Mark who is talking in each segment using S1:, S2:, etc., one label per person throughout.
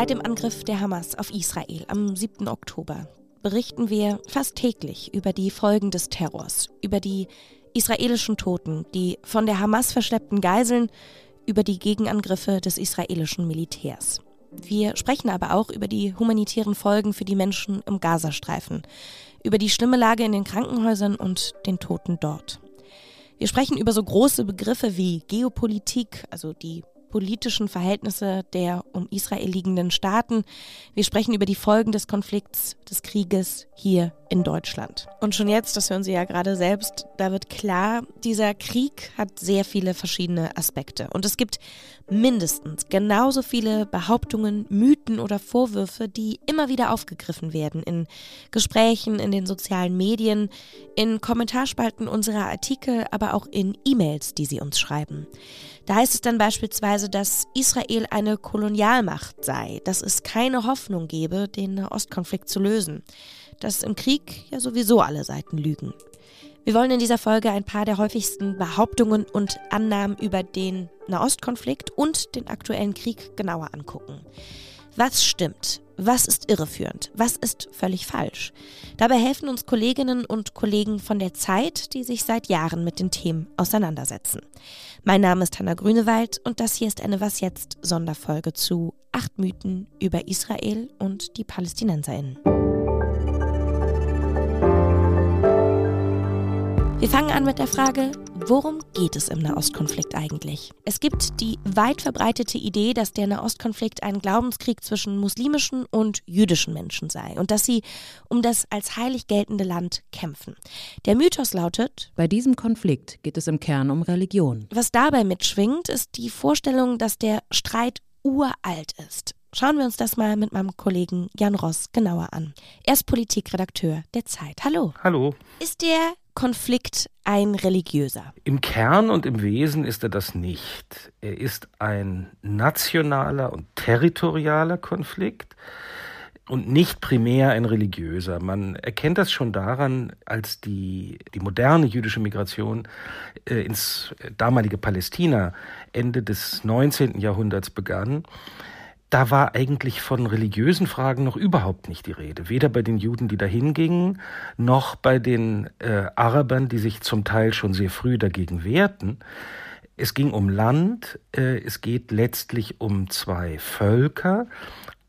S1: Seit dem Angriff der Hamas auf Israel am 7. Oktober berichten wir fast täglich über die Folgen des Terrors, über die israelischen Toten, die von der Hamas verschleppten Geiseln, über die Gegenangriffe des israelischen Militärs. Wir sprechen aber auch über die humanitären Folgen für die Menschen im Gazastreifen, über die schlimme Lage in den Krankenhäusern und den Toten dort. Wir sprechen über so große Begriffe wie Geopolitik, also die politischen Verhältnisse der um Israel liegenden Staaten. Wir sprechen über die Folgen des Konflikts, des Krieges hier in Deutschland. Und schon jetzt, das hören Sie ja gerade selbst, da wird klar, dieser Krieg hat sehr viele verschiedene Aspekte. Und es gibt mindestens genauso viele Behauptungen, Mythen oder Vorwürfe, die immer wieder aufgegriffen werden in Gesprächen, in den sozialen Medien, in Kommentarspalten unserer Artikel, aber auch in E-Mails, die Sie uns schreiben. Da heißt es dann beispielsweise, dass Israel eine Kolonialmacht sei, dass es keine Hoffnung gebe, den Ostkonflikt zu lösen, dass im Krieg ja sowieso alle Seiten lügen. Wir wollen in dieser Folge ein paar der häufigsten Behauptungen und Annahmen über den Nahostkonflikt und den aktuellen Krieg genauer angucken. Was stimmt? Was ist irreführend? Was ist völlig falsch? Dabei helfen uns Kolleginnen und Kollegen von der Zeit, die sich seit Jahren mit den Themen auseinandersetzen. Mein Name ist Hanna Grünewald und das hier ist eine Was jetzt Sonderfolge zu acht Mythen über Israel und die Palästinenserinnen. Wir fangen an mit der Frage, worum geht es im Nahostkonflikt eigentlich? Es gibt die weit verbreitete Idee, dass der Nahostkonflikt ein Glaubenskrieg zwischen muslimischen und jüdischen Menschen sei und dass sie um das als heilig geltende Land kämpfen. Der Mythos lautet,
S2: bei diesem Konflikt geht es im Kern um Religion.
S1: Was dabei mitschwingt, ist die Vorstellung, dass der Streit uralt ist. Schauen wir uns das mal mit meinem Kollegen Jan Ross genauer an. Er ist Politikredakteur der Zeit. Hallo.
S3: Hallo.
S1: Ist der Konflikt ein religiöser?
S3: Im Kern und im Wesen ist er das nicht. Er ist ein nationaler und territorialer Konflikt und nicht primär ein religiöser. Man erkennt das schon daran, als die, die moderne jüdische Migration äh, ins damalige Palästina Ende des 19. Jahrhunderts begann da war eigentlich von religiösen Fragen noch überhaupt nicht die Rede. Weder bei den Juden, die dahin gingen, noch bei den äh, Arabern, die sich zum Teil schon sehr früh dagegen wehrten. Es ging um Land, äh, es geht letztlich um zwei Völker,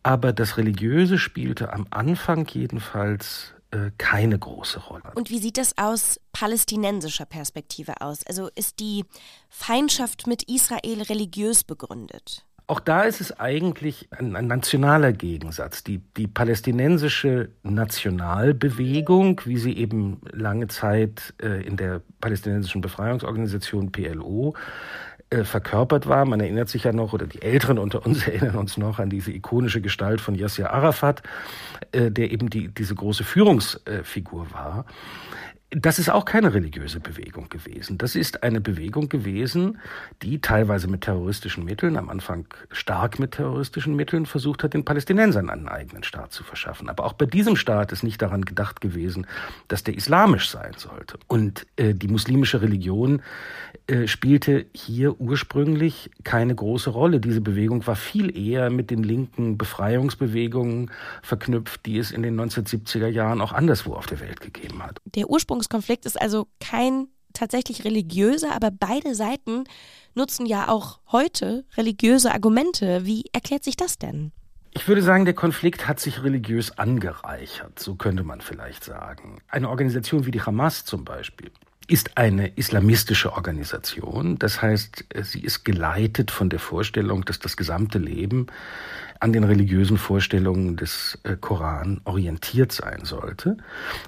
S3: aber das Religiöse spielte am Anfang jedenfalls äh, keine große Rolle.
S1: Und wie sieht das aus palästinensischer Perspektive aus? Also ist die Feindschaft mit Israel religiös begründet?
S3: Auch da ist es eigentlich ein, ein, nationaler Gegensatz. Die, die palästinensische Nationalbewegung, wie sie eben lange Zeit äh, in der palästinensischen Befreiungsorganisation PLO äh, verkörpert war. Man erinnert sich ja noch, oder die Älteren unter uns erinnern uns noch an diese ikonische Gestalt von Yasser Arafat, äh, der eben die, diese große Führungsfigur war. Das ist auch keine religiöse Bewegung gewesen. Das ist eine Bewegung gewesen, die teilweise mit terroristischen Mitteln, am Anfang stark mit terroristischen Mitteln, versucht hat, den Palästinensern einen eigenen Staat zu verschaffen. Aber auch bei diesem Staat ist nicht daran gedacht gewesen, dass der islamisch sein sollte. Und äh, die muslimische Religion äh, spielte hier ursprünglich keine große Rolle. Diese Bewegung war viel eher mit den linken Befreiungsbewegungen verknüpft, die es in den 1970er Jahren auch anderswo auf der Welt gegeben hat.
S1: Der Ursprung Ursprungskonflikt ist also kein tatsächlich religiöser, aber beide Seiten nutzen ja auch heute religiöse Argumente. Wie erklärt sich das denn?
S3: Ich würde sagen, der Konflikt hat sich religiös angereichert, so könnte man vielleicht sagen. Eine Organisation wie die Hamas zum Beispiel ist eine islamistische Organisation. Das heißt, sie ist geleitet von der Vorstellung, dass das gesamte Leben an den religiösen Vorstellungen des äh, Koran orientiert sein sollte.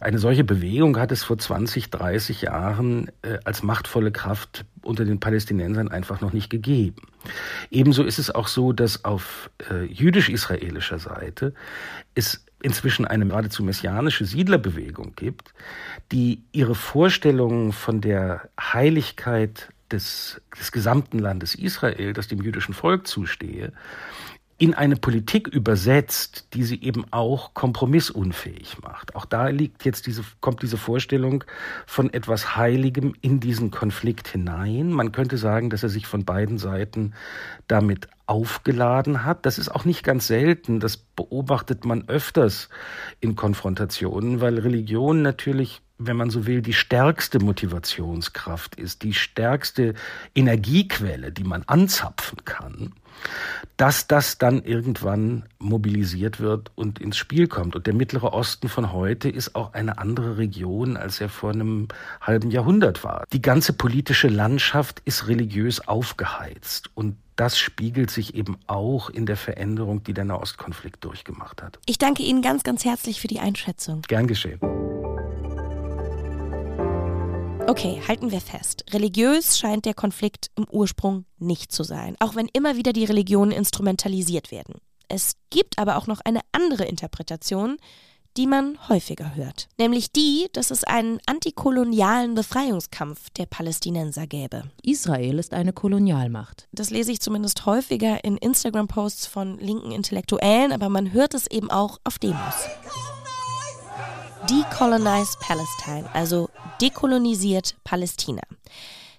S3: Eine solche Bewegung hat es vor 20, 30 Jahren äh, als machtvolle Kraft unter den Palästinensern einfach noch nicht gegeben. Ebenso ist es auch so, dass auf äh, jüdisch-israelischer Seite es inzwischen eine geradezu messianische Siedlerbewegung gibt, die ihre Vorstellungen von der Heiligkeit des, des gesamten Landes Israel, das dem jüdischen Volk zustehe, in eine Politik übersetzt, die sie eben auch kompromissunfähig macht. Auch da liegt jetzt diese, kommt diese Vorstellung von etwas Heiligem in diesen Konflikt hinein. Man könnte sagen, dass er sich von beiden Seiten damit aufgeladen hat. Das ist auch nicht ganz selten. Das beobachtet man öfters in Konfrontationen, weil Religion natürlich wenn man so will, die stärkste Motivationskraft ist, die stärkste Energiequelle, die man anzapfen kann, dass das dann irgendwann mobilisiert wird und ins Spiel kommt. Und der Mittlere Osten von heute ist auch eine andere Region, als er vor einem halben Jahrhundert war. Die ganze politische Landschaft ist religiös aufgeheizt und das spiegelt sich eben auch in der Veränderung, die der Nahostkonflikt durchgemacht hat.
S1: Ich danke Ihnen ganz, ganz herzlich für die Einschätzung.
S3: Gern geschehen.
S1: Okay, halten wir fest. Religiös scheint der Konflikt im Ursprung nicht zu sein, auch wenn immer wieder die Religionen instrumentalisiert werden. Es gibt aber auch noch eine andere Interpretation, die man häufiger hört, nämlich die, dass es einen antikolonialen Befreiungskampf der Palästinenser gäbe.
S2: Israel ist eine Kolonialmacht.
S1: Das lese ich zumindest häufiger in Instagram-Posts von linken Intellektuellen, aber man hört es eben auch auf Demos. Decolonize Palestine, also dekolonisiert Palästina.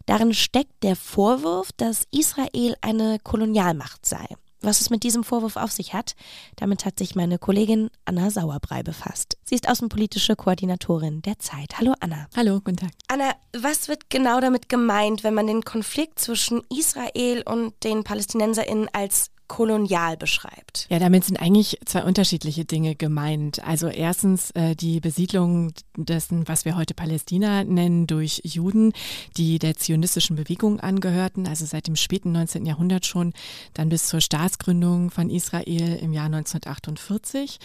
S1: Darin steckt der Vorwurf, dass Israel eine Kolonialmacht sei. Was es mit diesem Vorwurf auf sich hat, damit hat sich meine Kollegin Anna Sauerbrei befasst. Sie ist außenpolitische Koordinatorin der Zeit. Hallo Anna.
S4: Hallo, guten Tag.
S1: Anna, was wird genau damit gemeint, wenn man den Konflikt zwischen Israel und den Palästinenserinnen als kolonial beschreibt.
S4: Ja, damit sind eigentlich zwei unterschiedliche Dinge gemeint. Also erstens äh, die Besiedlung dessen, was wir heute Palästina nennen, durch Juden, die der zionistischen Bewegung angehörten, also seit dem späten 19. Jahrhundert schon, dann bis zur Staatsgründung von Israel im Jahr 1948.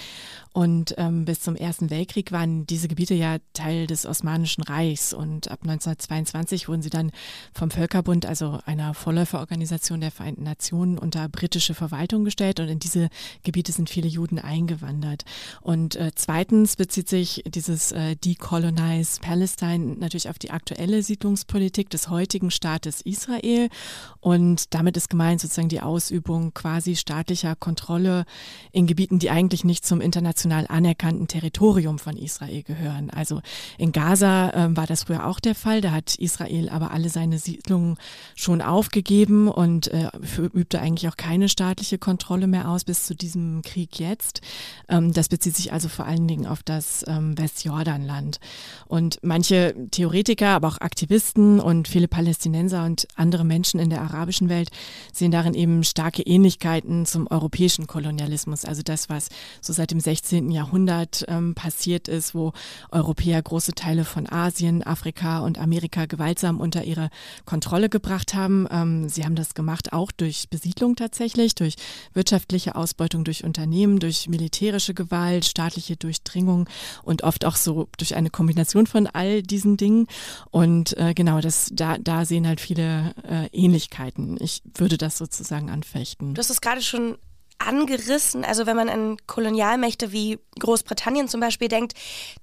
S4: Und ähm, bis zum Ersten Weltkrieg waren diese Gebiete ja Teil des Osmanischen Reichs. Und ab 1922 wurden sie dann vom Völkerbund, also einer Vorläuferorganisation der Vereinten Nationen, unter britische Verwaltung gestellt. Und in diese Gebiete sind viele Juden eingewandert. Und äh, zweitens bezieht sich dieses äh, Decolonize Palestine natürlich auf die aktuelle Siedlungspolitik des heutigen Staates Israel. Und damit ist gemeint sozusagen die Ausübung quasi staatlicher Kontrolle in Gebieten, die eigentlich nicht zum internationalen international anerkannten Territorium von Israel gehören. Also in Gaza äh, war das früher auch der Fall. Da hat Israel aber alle seine Siedlungen schon aufgegeben und äh, übte eigentlich auch keine staatliche Kontrolle mehr aus bis zu diesem Krieg jetzt. Ähm, das bezieht sich also vor allen Dingen auf das ähm, Westjordanland. Und manche Theoretiker, aber auch Aktivisten und viele Palästinenser und andere Menschen in der arabischen Welt sehen darin eben starke Ähnlichkeiten zum europäischen Kolonialismus. Also das, was so seit dem 16. 16. Jahrhundert ähm, passiert ist, wo Europäer große Teile von Asien, Afrika und Amerika gewaltsam unter ihre Kontrolle gebracht haben. Ähm, sie haben das gemacht auch durch Besiedlung tatsächlich, durch wirtschaftliche Ausbeutung durch Unternehmen, durch militärische Gewalt, staatliche Durchdringung und oft auch so durch eine Kombination von all diesen Dingen. Und äh, genau, das, da, da sehen halt viele äh, Ähnlichkeiten. Ich würde das sozusagen anfechten.
S1: Du hast es gerade schon angerissen. Also wenn man an Kolonialmächte wie Großbritannien zum Beispiel denkt,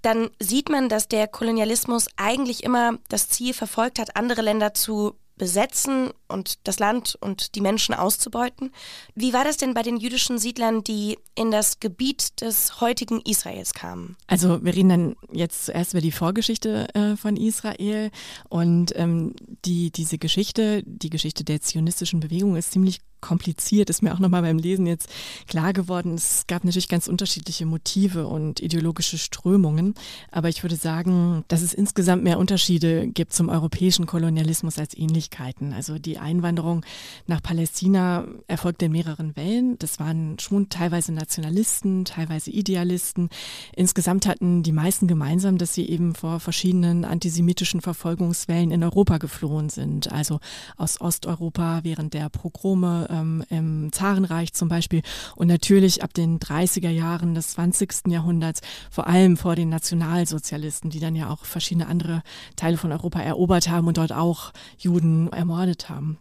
S1: dann sieht man, dass der Kolonialismus eigentlich immer das Ziel verfolgt hat, andere Länder zu besetzen und das Land und die Menschen auszubeuten. Wie war das denn bei den jüdischen Siedlern, die in das Gebiet des heutigen Israels kamen?
S4: Also wir reden dann jetzt zuerst über die Vorgeschichte äh, von Israel und ähm, die, diese Geschichte, die Geschichte der zionistischen Bewegung ist ziemlich kompliziert, ist mir auch nochmal beim Lesen jetzt klar geworden. Es gab natürlich ganz unterschiedliche Motive und ideologische Strömungen, aber ich würde sagen, dass es insgesamt mehr Unterschiede gibt zum europäischen Kolonialismus als Ähnlichkeiten. Also die Einwanderung nach Palästina erfolgte in mehreren Wellen. Das waren schon teilweise Nationalisten, teilweise Idealisten. Insgesamt hatten die meisten gemeinsam, dass sie eben vor verschiedenen antisemitischen Verfolgungswellen in Europa geflohen sind. Also aus Osteuropa während der Progrome ähm, im Zarenreich zum Beispiel und natürlich ab den 30er Jahren des 20. Jahrhunderts, vor allem vor den Nationalsozialisten, die dann ja auch verschiedene andere Teile von Europa erobert haben und dort auch Juden ermordet haben.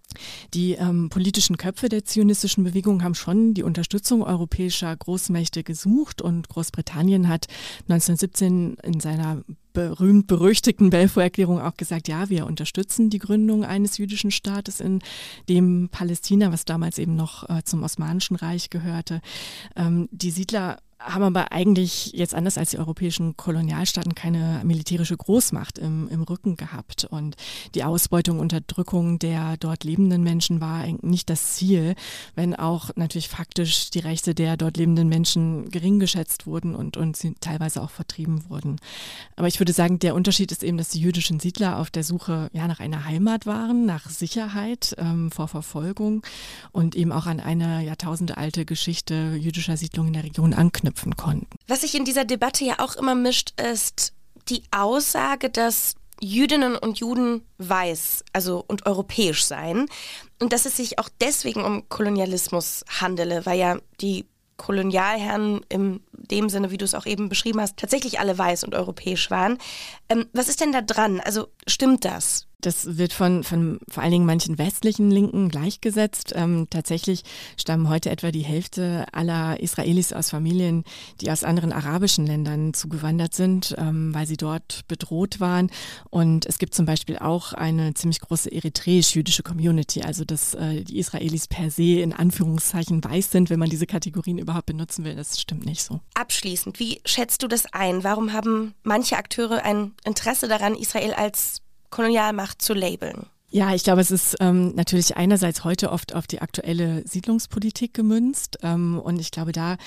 S4: Die ähm, politischen Köpfe der zionistischen Bewegung haben schon die Unterstützung europäischer Großmächte gesucht und Großbritannien hat 1917 in seiner berühmt-berüchtigten Belfort-Erklärung auch gesagt, ja, wir unterstützen die Gründung eines jüdischen Staates in dem Palästina, was damals eben noch äh, zum Osmanischen Reich gehörte. Ähm, die Siedler haben aber eigentlich jetzt anders als die europäischen Kolonialstaaten keine militärische Großmacht im, im Rücken gehabt. Und die Ausbeutung, Unterdrückung der dort lebenden Menschen war nicht das Ziel, wenn auch natürlich faktisch die Rechte der dort lebenden Menschen gering geschätzt wurden und, und sie teilweise auch vertrieben wurden. Aber ich würde sagen, der Unterschied ist eben, dass die jüdischen Siedler auf der Suche ja, nach einer Heimat waren, nach Sicherheit ähm, vor Verfolgung und eben auch an eine jahrtausendealte Geschichte jüdischer Siedlungen in der Region anknüpfen konnten.
S1: Was sich in dieser Debatte ja auch immer mischt, ist die Aussage, dass Jüdinnen und Juden weiß, also und europäisch seien und dass es sich auch deswegen um Kolonialismus handele, weil ja die Kolonialherren in dem Sinne, wie du es auch eben beschrieben hast, tatsächlich alle weiß und europäisch waren. Ähm, was ist denn da dran? Also stimmt das?
S4: Das wird von, von vor allen Dingen manchen westlichen Linken gleichgesetzt. Ähm, tatsächlich stammen heute etwa die Hälfte aller Israelis aus Familien, die aus anderen arabischen Ländern zugewandert sind, ähm, weil sie dort bedroht waren. Und es gibt zum Beispiel auch eine ziemlich große eritreisch-jüdische Community, also dass äh, die Israelis per se in Anführungszeichen weiß sind, wenn man diese Kategorien überhaupt benutzen will. Das stimmt nicht so.
S1: Abschließend, wie schätzt du das ein? Warum haben manche Akteure ein Interesse daran, Israel als Kolonialmacht zu labeln.
S4: Ja, ich glaube, es ist ähm, natürlich einerseits heute oft auf die aktuelle Siedlungspolitik gemünzt. Ähm, und ich glaube, da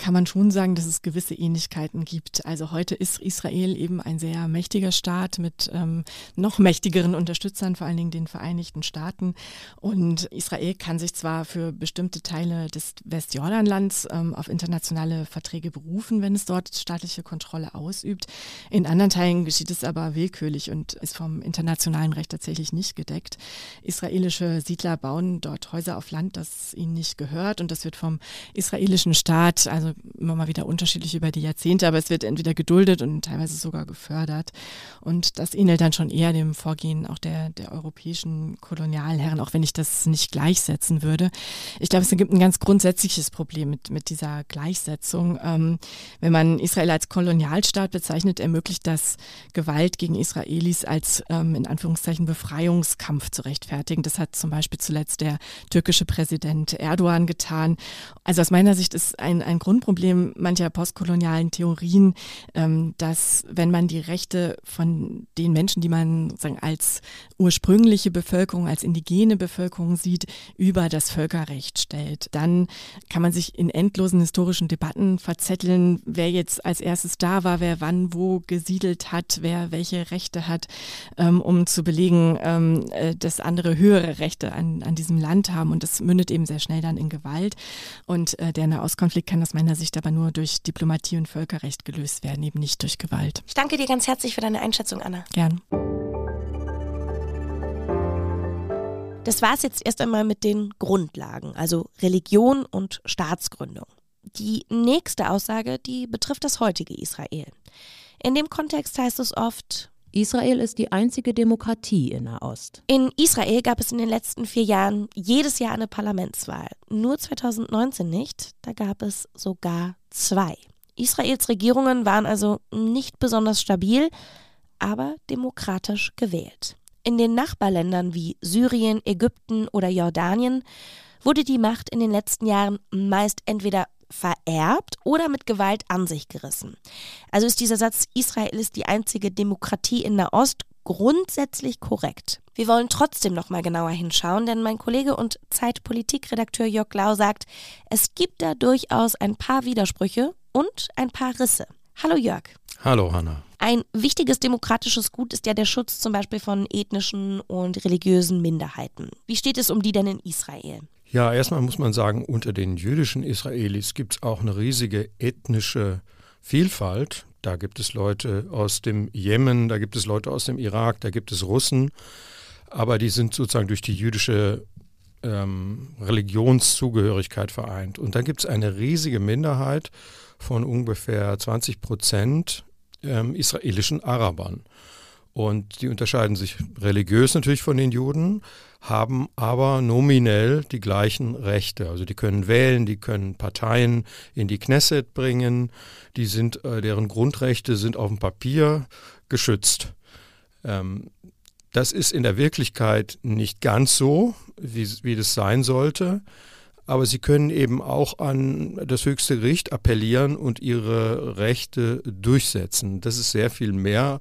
S4: kann man schon sagen, dass es gewisse Ähnlichkeiten gibt. Also heute ist Israel eben ein sehr mächtiger Staat mit ähm, noch mächtigeren Unterstützern, vor allen Dingen den Vereinigten Staaten. Und Israel kann sich zwar für bestimmte Teile des Westjordanlands ähm, auf internationale Verträge berufen, wenn es dort staatliche Kontrolle ausübt. In anderen Teilen geschieht es aber willkürlich und ist vom internationalen Recht tatsächlich nicht gedeckt. Israelische Siedler bauen dort Häuser auf Land, das ihnen nicht gehört und das wird vom israelischen Staat, also immer mal wieder unterschiedlich über die Jahrzehnte, aber es wird entweder geduldet und teilweise sogar gefördert. Und das ähnelt dann schon eher dem Vorgehen auch der, der europäischen Kolonialherren, auch wenn ich das nicht gleichsetzen würde. Ich glaube, es gibt ein ganz grundsätzliches Problem mit, mit dieser Gleichsetzung. Ähm, wenn man Israel als Kolonialstaat bezeichnet, ermöglicht das Gewalt gegen Israelis als ähm, in Anführungszeichen Befreiungskampf zu rechtfertigen. Das hat zum Beispiel zuletzt der türkische Präsident Erdogan getan. Also aus meiner Sicht ist ein, ein Grund Grundproblem mancher postkolonialen Theorien, ähm, dass wenn man die Rechte von den Menschen, die man sagen, als ursprüngliche Bevölkerung, als indigene Bevölkerung sieht, über das Völkerrecht stellt, dann kann man sich in endlosen historischen Debatten verzetteln, wer jetzt als erstes da war, wer wann wo gesiedelt hat, wer welche Rechte hat, ähm, um zu belegen, ähm, äh, dass andere höhere Rechte an, an diesem Land haben. Und das mündet eben sehr schnell dann in Gewalt. Und äh, der Nahostkonflikt kann das meiner meiner Sicht aber nur durch Diplomatie und Völkerrecht gelöst werden, eben nicht durch Gewalt.
S1: Ich danke dir ganz herzlich für deine Einschätzung, Anna.
S4: Gern.
S1: Das war es jetzt erst einmal mit den Grundlagen, also Religion und Staatsgründung. Die nächste Aussage, die betrifft das heutige Israel. In dem Kontext heißt es oft,
S2: Israel ist die einzige Demokratie in Nahost.
S1: In Israel gab es in den letzten vier Jahren jedes Jahr eine Parlamentswahl. Nur 2019 nicht. Da gab es sogar zwei. Israels Regierungen waren also nicht besonders stabil, aber demokratisch gewählt. In den Nachbarländern wie Syrien, Ägypten oder Jordanien wurde die Macht in den letzten Jahren meist entweder vererbt oder mit Gewalt an sich gerissen. Also ist dieser Satz, Israel ist die einzige Demokratie in Nahost, grundsätzlich korrekt. Wir wollen trotzdem noch mal genauer hinschauen, denn mein Kollege und Zeitpolitikredakteur Jörg Lau sagt, es gibt da durchaus ein paar Widersprüche und ein paar Risse. Hallo Jörg.
S5: Hallo Hanna.
S1: Ein wichtiges demokratisches Gut ist ja der Schutz zum Beispiel von ethnischen und religiösen Minderheiten. Wie steht es um die denn in Israel?
S5: Ja, erstmal muss man sagen, unter den jüdischen Israelis gibt es auch eine riesige ethnische Vielfalt. Da gibt es Leute aus dem Jemen, da gibt es Leute aus dem Irak, da gibt es Russen. Aber die sind sozusagen durch die jüdische ähm, Religionszugehörigkeit vereint. Und dann gibt es eine riesige Minderheit von ungefähr 20 Prozent ähm, israelischen Arabern. Und die unterscheiden sich religiös natürlich von den Juden, haben aber nominell die gleichen Rechte. Also die können wählen, die können Parteien in die Knesset bringen, die sind, äh, deren Grundrechte sind auf dem Papier geschützt. Ähm, das ist in der Wirklichkeit nicht ganz so, wie, wie das sein sollte. aber sie können eben auch an das höchste Gericht appellieren und ihre Rechte durchsetzen. Das ist sehr viel mehr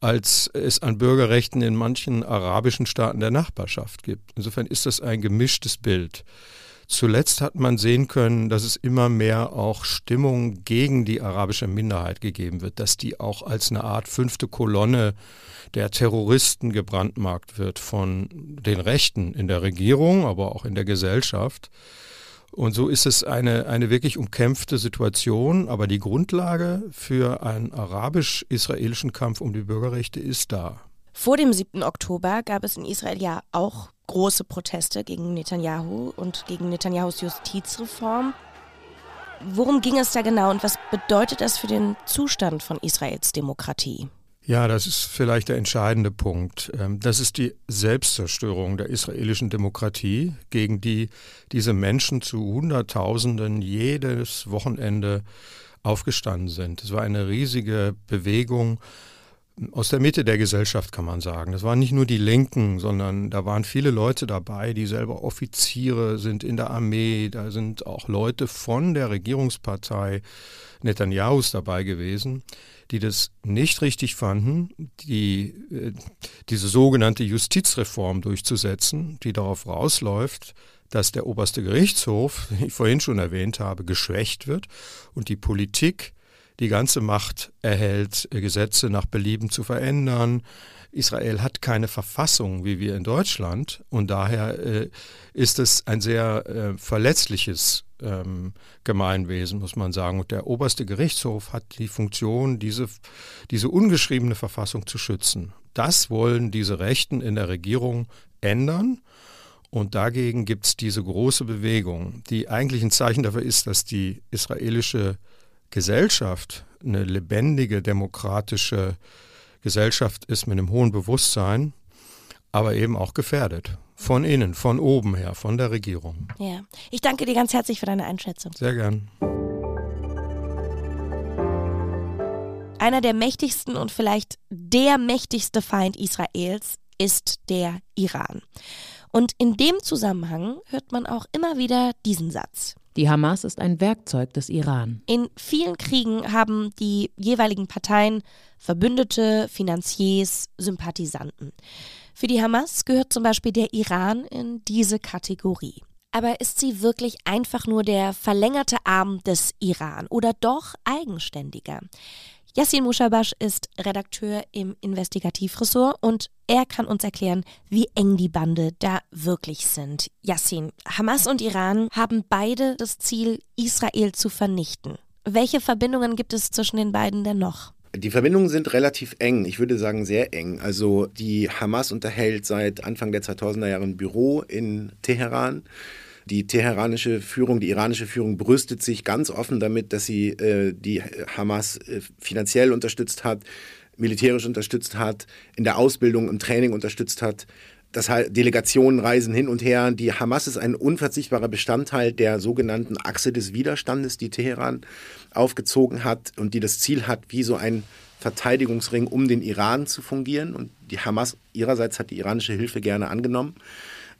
S5: als es an Bürgerrechten in manchen arabischen Staaten der Nachbarschaft gibt. Insofern ist das ein gemischtes Bild. Zuletzt hat man sehen können, dass es immer mehr auch Stimmung gegen die arabische Minderheit gegeben wird, dass die auch als eine Art fünfte Kolonne der Terroristen gebrandmarkt wird von den Rechten in der Regierung, aber auch in der Gesellschaft. Und so ist es eine, eine wirklich umkämpfte Situation, aber die Grundlage für einen arabisch-israelischen Kampf um die Bürgerrechte ist da.
S1: Vor dem 7. Oktober gab es in Israel ja auch große Proteste gegen Netanyahu und gegen Netanyahus Justizreform. Worum ging es da genau und was bedeutet das für den Zustand von Israels Demokratie?
S5: Ja, das ist vielleicht der entscheidende Punkt. Ähm, das ist die Selbstzerstörung der israelischen Demokratie, gegen die diese Menschen zu Hunderttausenden jedes Wochenende aufgestanden sind. Es war eine riesige Bewegung aus der Mitte der Gesellschaft, kann man sagen. Das waren nicht nur die Linken, sondern da waren viele Leute dabei, die selber Offiziere sind in der Armee. Da sind auch Leute von der Regierungspartei Netanyahus dabei gewesen die das nicht richtig fanden, die, äh, diese sogenannte Justizreform durchzusetzen, die darauf rausläuft, dass der oberste Gerichtshof, den ich vorhin schon erwähnt habe, geschwächt wird und die Politik die ganze Macht erhält, Gesetze nach Belieben zu verändern. Israel hat keine Verfassung wie wir in Deutschland und daher äh, ist es ein sehr äh, verletzliches ähm, Gemeinwesen, muss man sagen. Und der oberste Gerichtshof hat die Funktion, diese, diese ungeschriebene Verfassung zu schützen. Das wollen diese Rechten in der Regierung ändern. Und dagegen gibt es diese große Bewegung, die eigentlich ein Zeichen dafür ist, dass die israelische Gesellschaft eine lebendige, demokratische Gesellschaft ist mit einem hohen Bewusstsein, aber eben auch gefährdet. Von innen, von oben her, von der Regierung.
S1: Ja, ich danke dir ganz herzlich für deine Einschätzung.
S5: Sehr gern.
S1: Einer der mächtigsten und vielleicht der mächtigste Feind Israels ist der Iran. Und in dem Zusammenhang hört man auch immer wieder diesen Satz.
S2: Die Hamas ist ein Werkzeug des Iran.
S1: In vielen Kriegen haben die jeweiligen Parteien Verbündete, Finanziers, Sympathisanten. Für die Hamas gehört zum Beispiel der Iran in diese Kategorie. Aber ist sie wirklich einfach nur der verlängerte Arm des Iran oder doch eigenständiger? Yassin Mushabash ist Redakteur im Investigativressort und er kann uns erklären, wie eng die Bande da wirklich sind. Yassin, Hamas und Iran haben beide das Ziel, Israel zu vernichten. Welche Verbindungen gibt es zwischen den beiden denn noch?
S6: Die Verbindungen sind relativ eng, ich würde sagen sehr eng. Also die Hamas unterhält seit Anfang der 2000er Jahre ein Büro in Teheran. Die teheranische Führung, die iranische Führung brüstet sich ganz offen damit, dass sie äh, die Hamas äh, finanziell unterstützt hat, militärisch unterstützt hat, in der Ausbildung und Training unterstützt hat. Das heißt, Delegationen reisen hin und her. Die Hamas ist ein unverzichtbarer Bestandteil der sogenannten Achse des Widerstandes, die Teheran aufgezogen hat und die das Ziel hat, wie so ein Verteidigungsring um den Iran zu fungieren. Und die Hamas ihrerseits hat die iranische Hilfe gerne angenommen,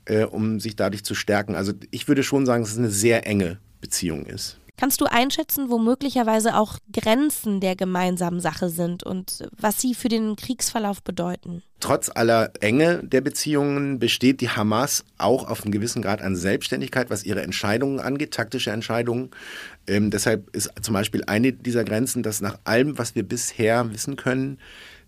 S6: äh, um sich dadurch zu stärken. Also ich würde schon sagen, dass es eine sehr enge Beziehung ist.
S1: Kannst du einschätzen, wo möglicherweise auch Grenzen der gemeinsamen Sache sind und was sie für den Kriegsverlauf bedeuten?
S6: Trotz aller Enge der Beziehungen besteht die Hamas auch auf einem gewissen Grad an Selbstständigkeit, was ihre Entscheidungen angeht, taktische Entscheidungen. Ähm, deshalb ist zum Beispiel eine dieser Grenzen, dass nach allem, was wir bisher wissen können,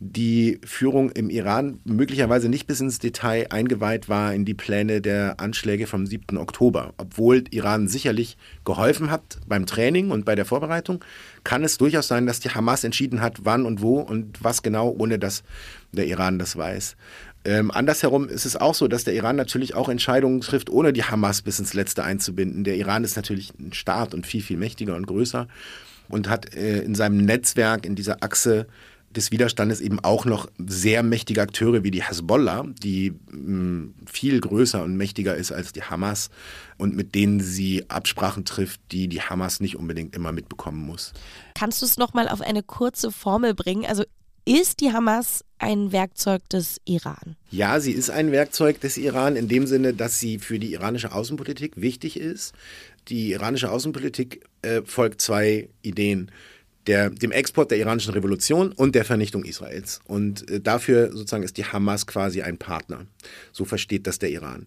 S6: die Führung im Iran möglicherweise nicht bis ins Detail eingeweiht war in die Pläne der Anschläge vom 7. Oktober. Obwohl Iran sicherlich geholfen hat beim Training und bei der Vorbereitung, kann es durchaus sein, dass die Hamas entschieden hat, wann und wo und was genau, ohne dass der Iran das weiß. Ähm, andersherum ist es auch so, dass der Iran natürlich auch Entscheidungen trifft, ohne die Hamas bis ins Letzte einzubinden. Der Iran ist natürlich ein Staat und viel, viel mächtiger und größer und hat äh, in seinem Netzwerk, in dieser Achse des Widerstandes eben auch noch sehr mächtige Akteure wie die Hezbollah, die mh, mm, viel größer und mächtiger ist als die Hamas und mit denen sie Absprachen trifft, die die Hamas nicht unbedingt immer mitbekommen muss.
S1: Kannst du es nochmal auf eine kurze Formel bringen? Also Ist die Hamas ein Werkzeug des Iran?
S6: Ja, sie ist ein Werkzeug des Iran in dem Sinne, dass sie für die iranische Außenpolitik wichtig ist. Die iranische Außenpolitik äh, folgt zwei Ideen. Der, dem Export der iranischen Revolution und der Vernichtung Israels. Und äh, dafür sozusagen ist die Hamas quasi ein Partner. So versteht das der Iran.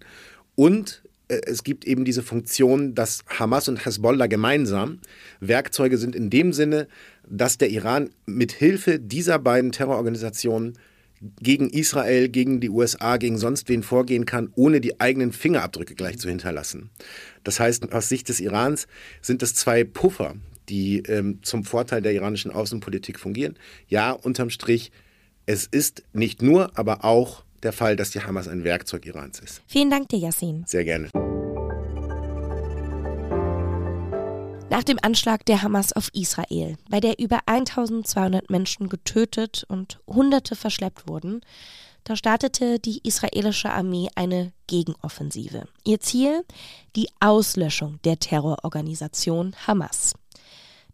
S6: Und äh, es gibt eben diese Funktion, dass Hamas und Hezbollah gemeinsam Werkzeuge sind in dem Sinne, dass der Iran mit Hilfe dieser beiden Terrororganisationen gegen Israel, gegen die USA, gegen sonst wen vorgehen kann, ohne die eigenen Fingerabdrücke gleich zu hinterlassen. Das heißt, aus Sicht des Irans sind es zwei Puffer, die ähm, zum Vorteil der iranischen Außenpolitik fungieren. Ja, unterm Strich, es ist nicht nur, aber auch der Fall, dass die Hamas ein Werkzeug Irans ist.
S1: Vielen Dank dir, Yassin.
S6: Sehr gerne.
S1: Nach dem Anschlag der Hamas auf Israel, bei der über 1200 Menschen getötet und Hunderte verschleppt wurden, da startete die israelische Armee eine Gegenoffensive. Ihr Ziel? Die Auslöschung der Terrororganisation Hamas.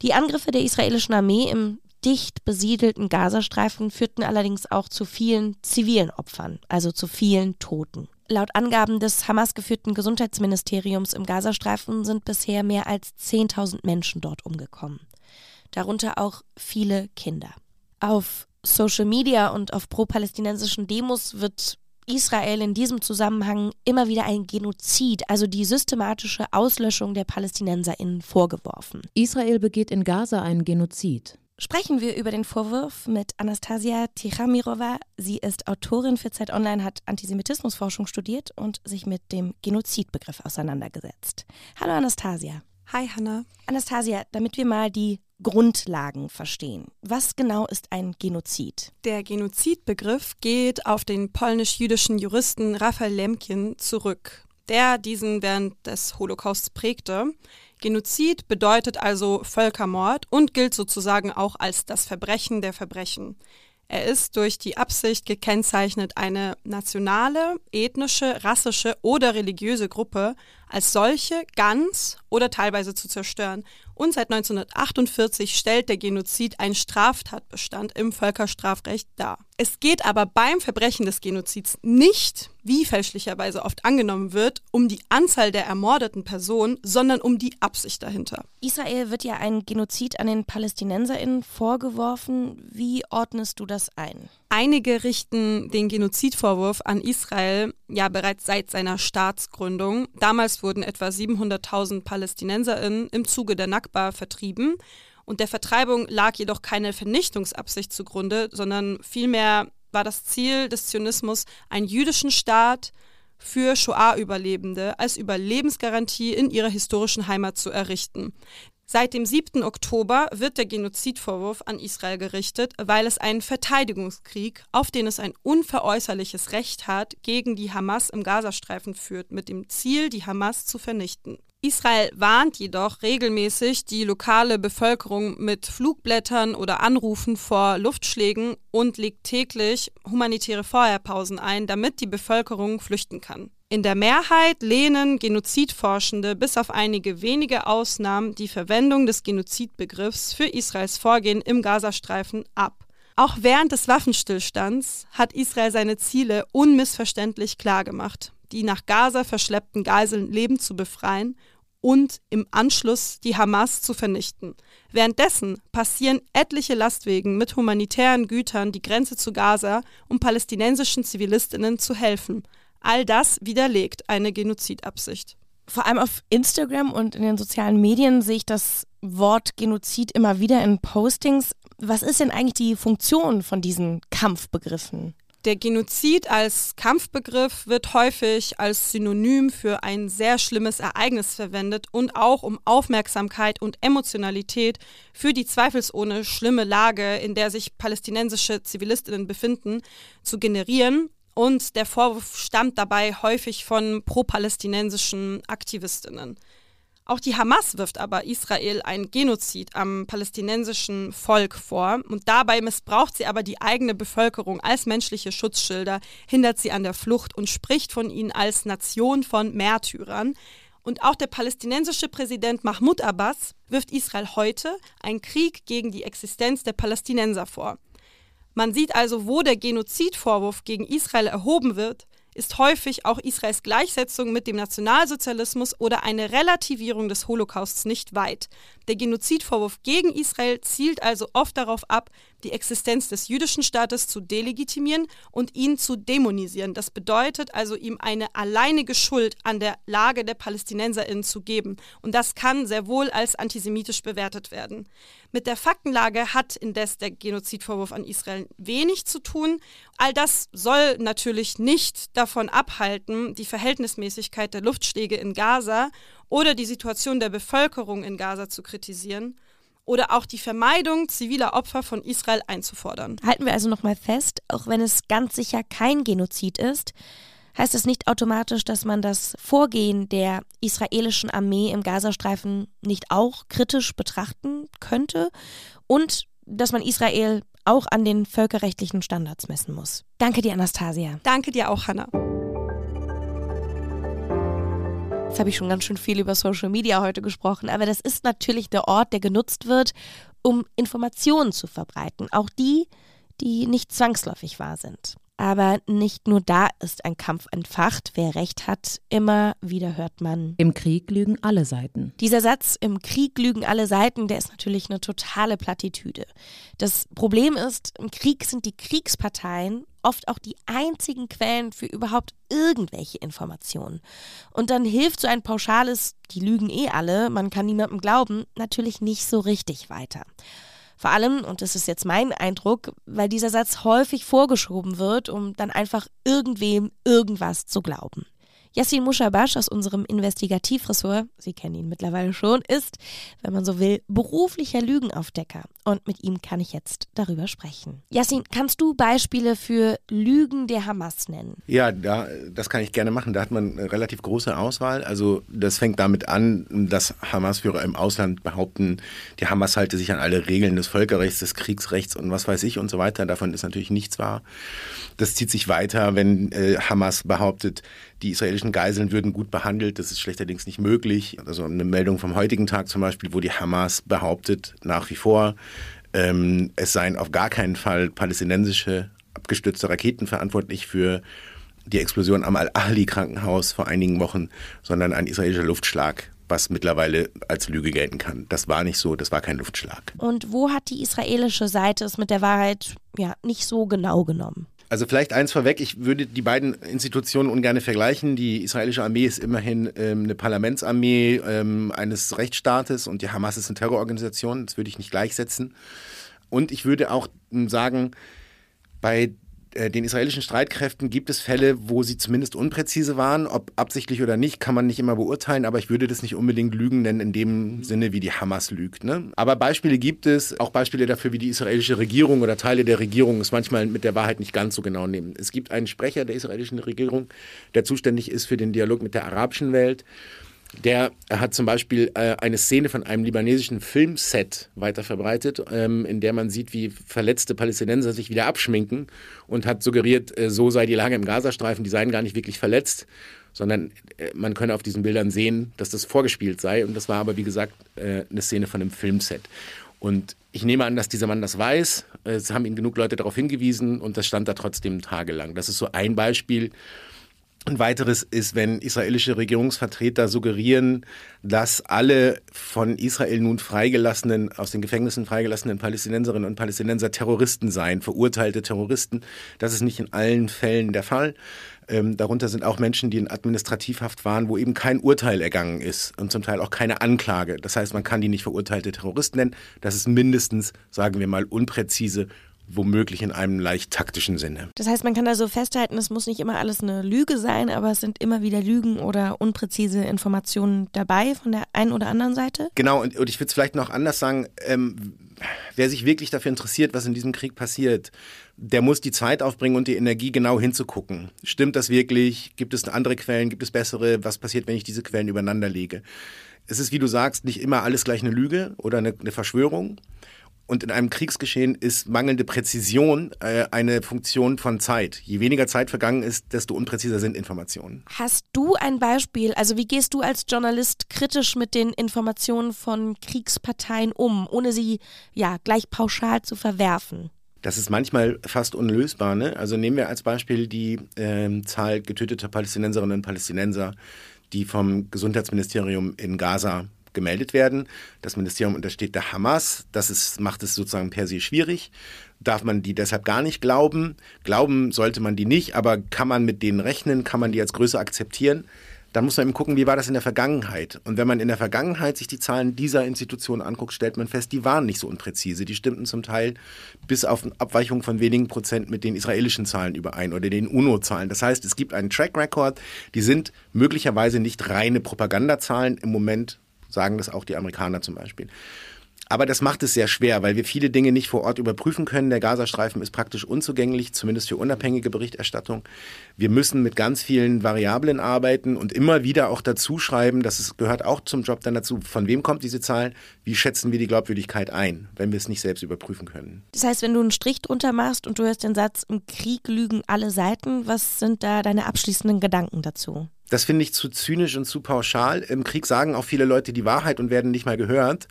S1: Die Angriffe der israelischen Armee im dicht besiedelten Gazastreifen führten allerdings auch zu vielen zivilen Opfern, also zu vielen Toten. Laut Angaben des Hamas geführten Gesundheitsministeriums im Gazastreifen sind bisher mehr als 10.000 Menschen dort umgekommen. Darunter auch viele Kinder. Auf Social Media und auf pro-palästinensischen Demos wird Israel in diesem Zusammenhang immer wieder ein Genozid, also die systematische Auslöschung der PalästinenserInnen, vorgeworfen.
S2: Israel begeht in Gaza einen Genozid
S1: sprechen wir über den Vorwurf mit Anastasia Tichamirova. Sie ist Autorin für Zeit Online, hat Antisemitismusforschung studiert und sich mit dem Genozidbegriff auseinandergesetzt. Hallo Anastasia.
S7: Hi Hanna.
S1: Anastasia, damit wir mal die Grundlagen verstehen. Was genau ist ein Genozid?
S7: Der Genozidbegriff geht auf den polnisch-jüdischen Juristen Raphael Lemkin zurück, der diesen während des Holocausts prägte. Genozid bedeutet also Völkermord und gilt sozusagen auch als das Verbrechen der Verbrechen. Er ist durch die Absicht gekennzeichnet, eine nationale, ethnische, rassische oder religiöse Gruppe als solche ganz oder teilweise zu zerstören. Und seit 1948 stellt der Genozid einen Straftatbestand im Völkerstrafrecht dar. Es geht aber beim Verbrechen des Genozids nicht, wie fälschlicherweise oft angenommen wird, um die Anzahl der ermordeten Personen, sondern um die Absicht dahinter.
S1: Israel wird ja ein Genozid an den PalästinenserInnen vorgeworfen. Wie ordnest du das ein?
S7: Einige richten den Genozidvorwurf an Israel ja bereits seit seiner Staatsgründung. Damals wurden etwa 700.000 PalästinenserInnen im Zuge der Nakba vertrieben. Und der Vertreibung lag jedoch keine Vernichtungsabsicht zugrunde, sondern vielmehr war das Ziel des Zionismus, einen jüdischen Staat für Shoah-Überlebende als Überlebensgarantie in ihrer historischen Heimat zu errichten. Seit dem 7. Oktober wird der Genozidvorwurf an Israel gerichtet, weil es einen Verteidigungskrieg, auf den es ein unveräußerliches Recht hat, gegen die Hamas im Gazastreifen führt, mit dem Ziel, die Hamas zu vernichten. Israel warnt jedoch regelmäßig die lokale Bevölkerung mit Flugblättern oder Anrufen vor Luftschlägen und legt täglich humanitäre Feuerpausen ein, damit die Bevölkerung flüchten kann. In der Mehrheit lehnen Genozidforschende bis auf einige wenige Ausnahmen die Verwendung des Genozidbegriffs für Israels Vorgehen im Gazastreifen ab. Auch während des Waffenstillstands hat Israel seine Ziele unmissverständlich klargemacht, die nach Gaza verschleppten Geiseln lebend zu befreien und im Anschluss die Hamas zu vernichten. Währenddessen passieren etliche Lastwegen mit humanitären Gütern die Grenze zu Gaza, um palästinensischen Zivilistinnen zu helfen. All das widerlegt eine Genozidabsicht.
S1: Vor allem auf Instagram und in den sozialen Medien sehe ich das Wort Genozid immer wieder in Postings. Was ist denn eigentlich die Funktion von diesen Kampfbegriffen?
S7: Der Genozid als Kampfbegriff wird häufig als Synonym für ein sehr schlimmes Ereignis verwendet und auch um Aufmerksamkeit und Emotionalität für die zweifelsohne schlimme Lage, in der sich palästinensische Zivilistinnen befinden, zu generieren und der Vorwurf stammt dabei häufig von pro-palästinensischen Aktivistinnen. Auch die Hamas wirft aber Israel ein Genozid am palästinensischen Volk vor und dabei missbraucht sie aber die eigene Bevölkerung als menschliche Schutzschilder, hindert sie an der Flucht und spricht von ihnen als Nation von Märtyrern. Und auch der palästinensische Präsident Mahmoud Abbas wirft Israel heute einen Krieg gegen die Existenz der Palästinenser vor. Man sieht also, wo der Genozidvorwurf gegen Israel erhoben wird, ist häufig auch Israels Gleichsetzung mit dem Nationalsozialismus oder eine Relativierung des Holocausts nicht weit. Der Genozidvorwurf gegen Israel zielt also oft darauf ab, die Existenz des jüdischen Staates zu delegitimieren und ihn zu dämonisieren. Das bedeutet also, ihm eine alleinige Schuld an der Lage der PalästinenserInnen zu geben. Und das kann sehr wohl als antisemitisch bewertet werden. Mit der Faktenlage hat indes der Genozidvorwurf an Israel wenig zu tun. All das soll natürlich nicht davon abhalten, die Verhältnismäßigkeit der Luftschläge in Gaza oder die Situation der Bevölkerung in Gaza zu kritisieren oder auch die Vermeidung ziviler Opfer von Israel einzufordern.
S1: Halten wir also nochmal fest, auch wenn es ganz sicher kein Genozid ist, heißt es nicht automatisch, dass man das Vorgehen der israelischen Armee im Gazastreifen nicht auch kritisch betrachten könnte und dass man Israel auch an den völkerrechtlichen Standards messen muss. Danke dir, Anastasia.
S7: Danke dir auch, Hannah.
S1: Jetzt habe ich schon ganz schön viel über Social Media heute gesprochen, aber das ist natürlich der Ort, der genutzt wird, um Informationen zu verbreiten. Auch die, die nicht zwangsläufig wahr sind. Aber nicht nur da ist ein Kampf entfacht. Wer recht hat, immer wieder hört man.
S2: Im Krieg lügen alle Seiten.
S1: Dieser Satz, im Krieg lügen alle Seiten, der ist natürlich eine totale Plattitüde. Das Problem ist, im Krieg sind die Kriegsparteien oft auch die einzigen Quellen für überhaupt irgendwelche Informationen. Und dann hilft so ein pauschales, die lügen eh alle, man kann niemandem glauben, natürlich nicht so richtig weiter. Vor allem, und das ist jetzt mein Eindruck, weil dieser Satz häufig vorgeschoben wird, um dann einfach irgendwem irgendwas zu glauben. Yassin Mushabash aus unserem Investigativressort, Sie kennen ihn mittlerweile schon, ist, wenn man so will, beruflicher Lügenaufdecker. Und mit ihm kann ich jetzt darüber sprechen. Yassin, kannst du Beispiele für Lügen der Hamas nennen?
S6: Ja, da, das kann ich gerne machen. Da hat man eine relativ große Auswahl. Also das fängt damit an, dass Hamas-Führer im Ausland behaupten, die Hamas halte sich an alle Regeln des Völkerrechts, des Kriegsrechts und was weiß ich und so weiter. Davon ist natürlich nichts wahr. Das zieht sich weiter, wenn äh, Hamas behauptet, die israelischen Geiseln würden gut behandelt. Das ist schlechterdings nicht möglich. Also eine Meldung vom heutigen Tag zum Beispiel, wo die Hamas behauptet, nach wie vor, ähm, es seien auf gar keinen Fall palästinensische abgestürzte Raketen verantwortlich für die Explosion am Al-Ahli-Krankenhaus vor einigen Wochen, sondern ein israelischer Luftschlag was mittlerweile als Lüge gelten kann. Das war nicht so, das war kein Luftschlag.
S1: Und wo hat die israelische Seite es mit der Wahrheit ja nicht so genau genommen?
S6: Also vielleicht eins vorweg, ich würde die beiden Institutionen ungern vergleichen. Die israelische Armee ist immerhin ähm, eine Parlamentsarmee ähm, eines Rechtsstaates und die Hamas ist eine Terrororganisation. Das würde ich nicht gleichsetzen. Und ich würde auch ähm, sagen, bei den israelischen Streitkräften gibt es Fälle, wo sie zumindest unpräzise waren. Ob absichtlich oder nicht, kann man nicht immer beurteilen, aber ich würde das nicht unbedingt Lügen nennen in dem Sinne, wie die Hamas lügt. Ne? Aber Beispiele gibt es, auch Beispiele dafür, wie die israelische Regierung oder Teile der Regierung es manchmal mit der Wahrheit nicht ganz so genau nehmen. Es gibt einen Sprecher der israelischen Regierung, der zuständig ist für den Dialog mit der arabischen Welt. Der hat zum Beispiel äh, eine Szene von einem libanesischen Filmset weiterverbreitet, ähm, in der man sieht, wie verletzte Palästinenser sich wieder abschminken und hat suggeriert, äh, so sei die Lage im Gazastreifen, die seien gar nicht wirklich verletzt, sondern äh, man könne auf diesen Bildern sehen, dass das vorgespielt sei. Und das war aber, wie gesagt, äh, eine Szene von einem Filmset. Und ich nehme an, dass dieser Mann das weiß. Es haben ihn genug Leute darauf hingewiesen und das stand da trotzdem tagelang. Das ist so ein Beispiel ein weiteres ist, wenn israelische Regierungsvertreter suggerieren, dass alle von Israel nun freigelassenen, aus den Gefängnissen freigelassenen Palästinenserinnen und Palästinenser Terroristen seien, verurteilte Terroristen. Das ist nicht in allen Fällen der Fall. Ähm, darunter sind auch Menschen, die in Administrativhaft waren, wo eben kein Urteil ergangen ist und zum Teil auch keine Anklage. Das heißt, man kann die nicht verurteilte Terroristen nennen. Das ist mindestens, sagen wir mal, unpräzise womöglich in einem leicht taktischen Sinne.
S1: Das heißt, man kann also festhalten, es muss nicht immer alles eine Lüge sein, aber es sind immer wieder Lügen oder unpräzise Informationen dabei von der einen oder anderen Seite?
S6: Genau, und, und ich würde es vielleicht noch anders sagen, ähm, wer sich wirklich dafür interessiert, was in diesem Krieg passiert, der muss die Zeit aufbringen und die Energie genau hinzugucken. Stimmt das wirklich? Gibt es andere Quellen? Gibt es bessere? Was passiert, wenn ich diese Quellen übereinander lege? Es ist, wie du sagst, nicht immer alles gleich eine Lüge oder eine, eine Verschwörung. Und in einem Kriegsgeschehen ist mangelnde Präzision äh, eine Funktion von Zeit. Je weniger Zeit vergangen ist, desto unpräziser sind Informationen.
S1: Hast du ein Beispiel? Also wie gehst du als Journalist kritisch mit den Informationen von Kriegsparteien um, ohne sie ja gleich pauschal zu verwerfen?
S6: Das ist manchmal fast unlösbar. Ne? Also nehmen wir als Beispiel die äh, Zahl getöteter Palästinenserinnen und Palästinenser, die vom Gesundheitsministerium in Gaza gemeldet werden. Das Ministerium untersteht der Hamas. Das ist, macht es sozusagen per se schwierig. Darf man die deshalb gar nicht glauben? Glauben sollte man die nicht, aber kann man mit denen rechnen? Kann man die als Größe akzeptieren? dann muss man eben gucken, wie war das in der Vergangenheit. Und wenn man in der Vergangenheit sich die Zahlen dieser Institutionen anguckt, stellt man fest, die waren nicht so unpräzise. Die stimmten zum Teil bis auf Abweichung von wenigen Prozent mit den israelischen Zahlen überein oder den UNO-Zahlen. Das heißt, es gibt einen Track Record, die sind möglicherweise nicht reine Propagandazahlen. Im Moment sagen das auch die Amerikaner zum Beispiel. Aber das macht es sehr schwer, weil wir viele Dinge nicht vor Ort überprüfen können. Der Gazastreifen ist praktisch unzugänglich, zumindest für unabhängige Berichterstattung. Wir müssen mit ganz vielen Variablen arbeiten und immer wieder auch dazu schreiben, das ist, gehört auch zum Job dann dazu, von wem kommt diese Zahl, wie schätzen wir die Glaubwürdigkeit ein, wenn wir es nicht selbst überprüfen können.
S1: Das heißt, wenn du einen Strich drunter machst und du hörst den Satz, im Krieg lügen alle Seiten, was sind da deine abschließenden Gedanken dazu?
S6: Das finde ich zu zynisch und zu pauschal. Im Krieg sagen auch viele Leute die Wahrheit und werden nicht mal gehört.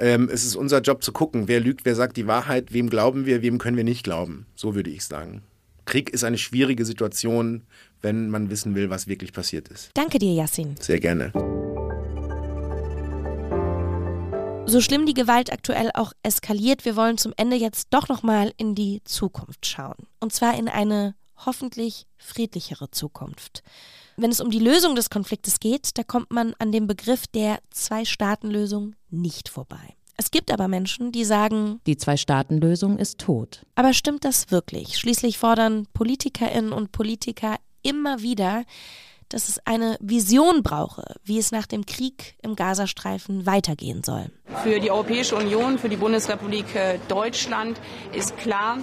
S6: Ähm, es ist unser Job zu gucken, wer lügt, wer sagt die Wahrheit, wem glauben wir, wem können wir nicht glauben. So würde ich sagen. Krieg ist eine schwierige Situation, wenn man wissen will, was wirklich passiert ist.
S1: Danke dir, Yassin.
S6: Sehr gerne.
S1: So schlimm die Gewalt aktuell auch eskaliert, wir wollen zum Ende jetzt doch noch mal in die Zukunft schauen. Und zwar in eine hoffentlich friedlichere Zukunft. Wenn es um die Lösung des Konfliktes geht, da kommt man an dem Begriff der Zwei-Staaten-Lösung nicht vorbei. Es gibt aber Menschen, die sagen,
S2: die Zwei-Staaten-Lösung ist tot.
S1: Aber stimmt das wirklich? Schließlich fordern Politikerinnen und Politiker immer wieder, dass es eine Vision brauche, wie es nach dem Krieg im Gazastreifen weitergehen soll.
S8: Für die Europäische Union, für die Bundesrepublik äh, Deutschland ist klar,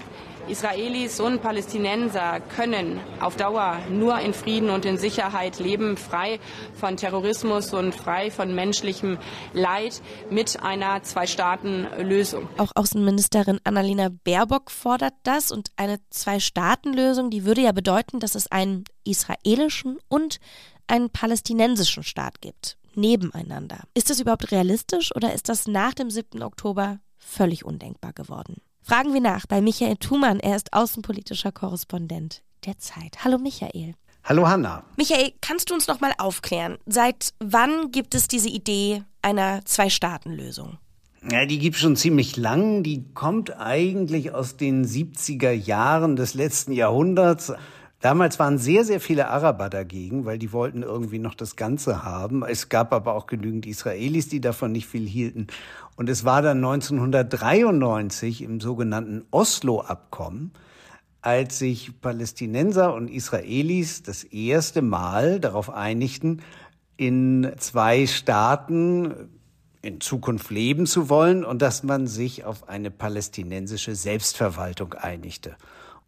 S8: Israelis und Palästinenser können auf Dauer nur in Frieden und in Sicherheit leben, frei von Terrorismus und frei von menschlichem Leid mit einer Zwei-Staaten-Lösung.
S1: Auch Außenministerin Annalena Baerbock fordert das und eine Zwei-Staaten-Lösung, die würde ja bedeuten, dass es einen israelischen und einen palästinensischen Staat gibt, nebeneinander. Ist das überhaupt realistisch oder ist das nach dem 7. Oktober völlig undenkbar geworden? Fragen wir nach bei Michael Thumann. Er ist außenpolitischer Korrespondent der Zeit. Hallo Michael.
S9: Hallo Hanna.
S1: Michael, kannst du uns noch mal aufklären? Seit wann gibt es diese Idee einer Zwei-Staaten-Lösung?
S9: Ja, die gibt schon ziemlich lang. Die kommt eigentlich aus den 70er Jahren des letzten Jahrhunderts. Damals waren sehr, sehr viele Araber dagegen, weil die wollten irgendwie noch das Ganze haben. Es gab aber auch genügend Israelis, die davon nicht viel hielten. Und es war dann 1993 im sogenannten Oslo-Abkommen, als sich Palästinenser und Israelis das erste Mal darauf einigten, in zwei Staaten in Zukunft leben zu wollen und dass man sich auf eine palästinensische Selbstverwaltung einigte.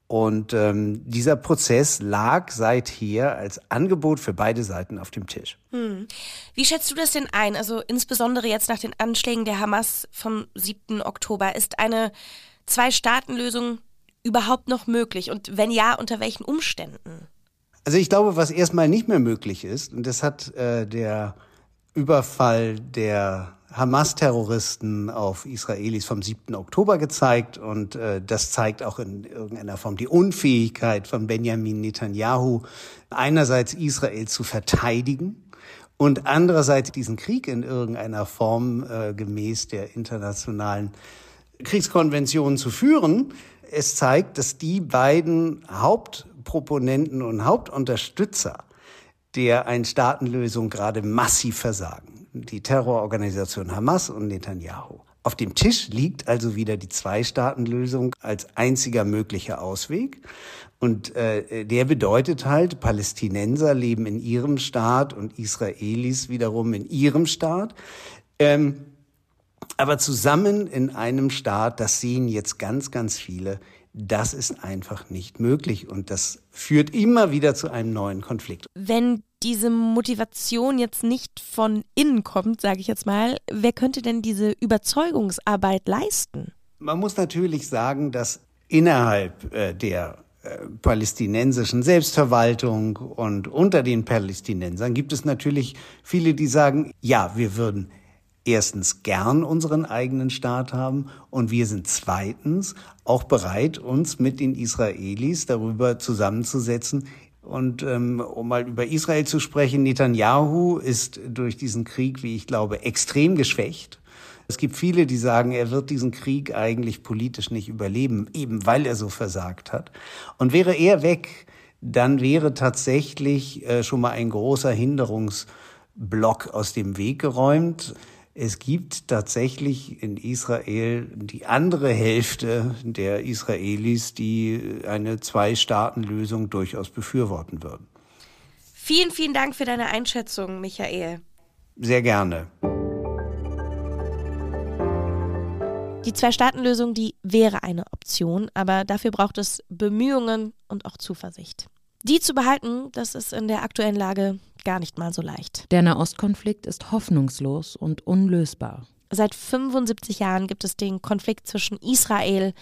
S9: Und ähm, dieser Prozess lag seither als Angebot für beide Seiten auf dem Tisch. Hm.
S1: Wie schätzt du das denn ein? Also insbesondere jetzt nach den Anschlägen der Hamas vom 7. Oktober. Ist eine Zwei-Staaten-Lösung überhaupt noch möglich? Und wenn ja, unter welchen Umständen?
S9: Also ich glaube, was erstmal nicht mehr möglich ist, und das hat äh, der Überfall der Hamas-Terroristen auf Israelis vom 7. Oktober gezeigt und äh, das zeigt auch in irgendeiner Form die Unfähigkeit von Benjamin Netanyahu, einerseits Israel zu verteidigen und andererseits diesen Krieg in irgendeiner Form äh, gemäß der internationalen Kriegskonvention zu führen. Es zeigt, dass die beiden Hauptproponenten und Hauptunterstützer der Ein-Staaten-Lösung gerade massiv versagen die Terrororganisation Hamas und Netanyahu. Auf dem Tisch liegt also wieder die Zwei-Staaten-Lösung als einziger möglicher Ausweg. Und äh, der bedeutet halt, Palästinenser leben in ihrem Staat und Israelis wiederum in ihrem Staat. Ähm, aber zusammen in einem Staat, das sehen jetzt ganz, ganz viele, das ist einfach nicht möglich. Und das führt immer wieder zu einem neuen Konflikt.
S1: Wenn diese Motivation jetzt nicht von innen kommt, sage ich jetzt mal, wer könnte denn diese Überzeugungsarbeit leisten?
S9: Man muss natürlich sagen, dass innerhalb äh, der äh, palästinensischen Selbstverwaltung und unter den Palästinensern gibt es natürlich viele, die sagen, ja, wir würden erstens gern unseren eigenen Staat haben und wir sind zweitens auch bereit, uns mit den Israelis darüber zusammenzusetzen, und ähm, um mal über Israel zu sprechen, Netanyahu ist durch diesen Krieg, wie ich glaube, extrem geschwächt. Es gibt viele, die sagen, er wird diesen Krieg eigentlich politisch nicht überleben, eben weil er so versagt hat. Und wäre er weg, dann wäre tatsächlich äh, schon mal ein großer Hinderungsblock aus dem Weg geräumt. Es gibt tatsächlich in Israel die andere Hälfte der Israelis, die eine Zwei-Staaten-Lösung durchaus befürworten würden.
S1: Vielen, vielen Dank für deine Einschätzung, Michael.
S9: Sehr gerne.
S1: Die Zwei-Staaten-Lösung, die wäre eine Option, aber dafür braucht es Bemühungen und auch Zuversicht. Die zu behalten, das ist in der aktuellen Lage gar nicht mal so leicht.
S2: Der Nahostkonflikt ist hoffnungslos und unlösbar.
S1: Seit 75 Jahren gibt es den Konflikt zwischen Israel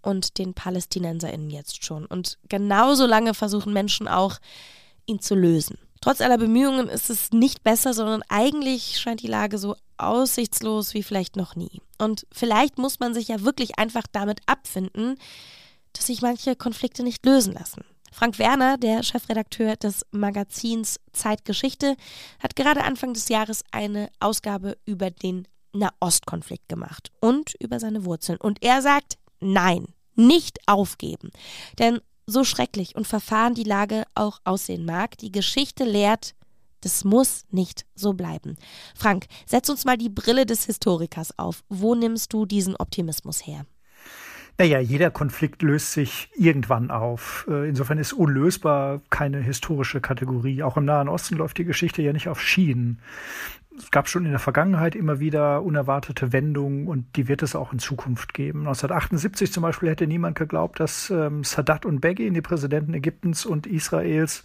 S1: und den PalästinenserInnen jetzt schon. Und genauso lange versuchen Menschen auch, ihn zu lösen. Trotz aller Bemühungen ist es nicht besser, sondern eigentlich scheint die Lage so aussichtslos wie vielleicht noch nie. Und vielleicht muss man sich ja wirklich einfach damit abfinden, dass sich manche Konflikte nicht lösen lassen. Frank Werner, der Chefredakteur des Magazins Zeitgeschichte, hat gerade Anfang des Jahres eine Ausgabe über den Nahostkonflikt gemacht und über seine Wurzeln. Und er sagt, nein, nicht aufgeben. Denn so schrecklich und verfahren die Lage auch aussehen mag, die Geschichte lehrt, das muss nicht so bleiben. Frank, setz uns mal die Brille des Historikers auf. Wo nimmst du diesen Optimismus her?
S10: Naja, jeder Konflikt löst sich irgendwann auf. Äh, insofern ist unlösbar keine historische Kategorie. Auch im Nahen Osten läuft die Geschichte ja nicht auf Schienen. Es gab schon in der Vergangenheit immer wieder unerwartete Wendungen und die wird es auch in Zukunft geben. 1978 zum Beispiel hätte niemand geglaubt, dass ähm, Sadat und Begin, die Präsidenten Ägyptens und Israels,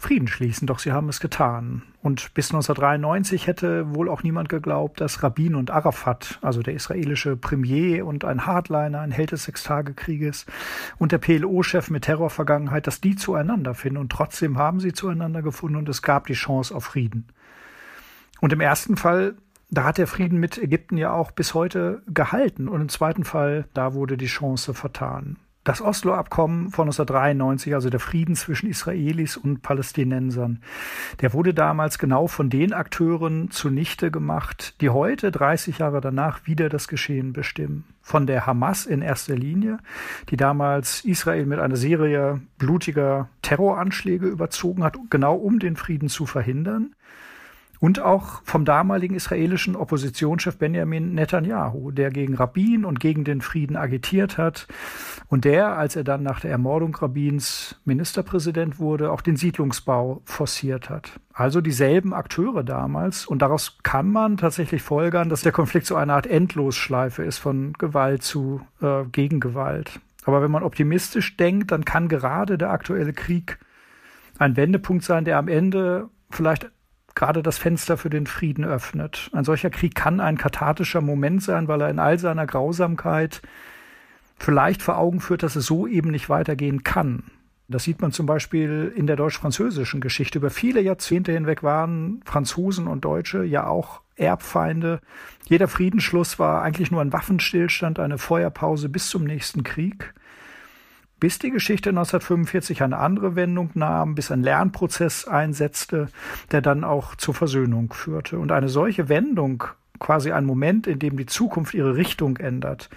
S10: Frieden schließen, doch sie haben es getan. Und bis 1993 hätte wohl auch niemand geglaubt, dass Rabin und Arafat, also der israelische Premier und ein Hardliner, ein Held des Sechstagekrieges und der PLO-Chef mit Terrorvergangenheit, dass die zueinander finden. Und trotzdem haben sie zueinander gefunden und es gab die Chance auf Frieden. Und im ersten Fall da hat der Frieden mit Ägypten ja auch bis heute gehalten. Und im zweiten Fall, da wurde die Chance vertan. Das Oslo-Abkommen von 1993, also der Frieden zwischen Israelis und Palästinensern, der wurde damals genau von den Akteuren zunichte gemacht, die heute, 30 Jahre danach, wieder das Geschehen bestimmen. Von der Hamas in erster Linie, die damals Israel mit einer Serie blutiger Terroranschläge überzogen hat, genau um den Frieden zu verhindern und auch vom damaligen israelischen Oppositionschef Benjamin Netanyahu, der gegen Rabin und gegen den Frieden agitiert hat und der, als er dann nach der Ermordung Rabins Ministerpräsident wurde, auch den Siedlungsbau forciert hat. Also dieselben Akteure damals und daraus kann man tatsächlich folgern, dass der Konflikt so eine Art Endlosschleife ist von Gewalt zu äh, Gegengewalt. Aber wenn man optimistisch denkt, dann kann gerade der aktuelle Krieg ein Wendepunkt sein, der am Ende vielleicht gerade das Fenster für den Frieden öffnet. Ein solcher Krieg kann ein kathartischer Moment sein, weil er in all seiner Grausamkeit vielleicht vor Augen führt, dass es so eben nicht weitergehen kann. Das sieht man zum Beispiel in der deutsch-französischen Geschichte. Über viele Jahrzehnte hinweg waren Franzosen und Deutsche ja auch Erbfeinde. Jeder Friedensschluss war eigentlich nur ein Waffenstillstand, eine Feuerpause bis zum nächsten Krieg bis die Geschichte 1945 eine andere Wendung nahm, bis ein Lernprozess einsetzte, der dann auch zur Versöhnung führte. Und eine solche Wendung, quasi ein Moment, in dem die Zukunft ihre Richtung ändert,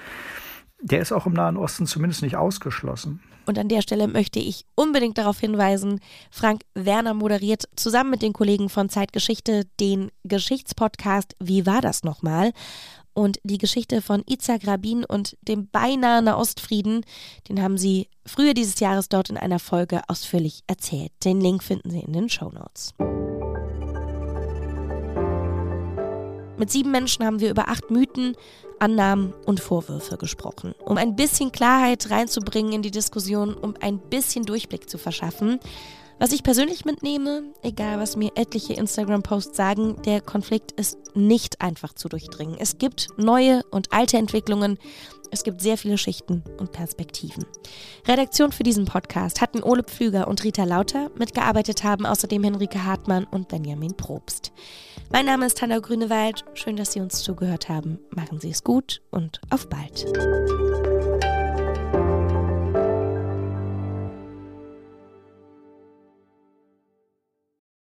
S10: der ist auch im Nahen Osten zumindest nicht ausgeschlossen.
S1: Und an der Stelle möchte ich unbedingt darauf hinweisen, Frank Werner moderiert zusammen mit den Kollegen von Zeitgeschichte den Geschichtspodcast Wie war das nochmal? Und die Geschichte von Itzhak Rabin und dem beinahe Nahostfrieden, den haben sie früher dieses Jahres dort in einer Folge ausführlich erzählt. Den Link finden Sie in den Show Notes. Mit sieben Menschen haben wir über acht Mythen, Annahmen und Vorwürfe gesprochen. Um ein bisschen Klarheit reinzubringen in die Diskussion, um ein bisschen Durchblick zu verschaffen, Was ich persönlich mitnehme, egal was mir etliche Instagram-Posts sagen, der Konflikt ist nicht einfach zu durchdringen. Es gibt neue und alte Entwicklungen. Es gibt sehr viele Schichten und Perspektiven. Redaktion für diesen Podcast hatten Ole Pflüger und Rita Lauter. Mitgearbeitet haben außerdem Henrike Hartmann und Benjamin Probst. Mein Name ist Hanna Grünewald. Schön, dass Sie uns zugehört haben. Machen Sie es gut und auf bald.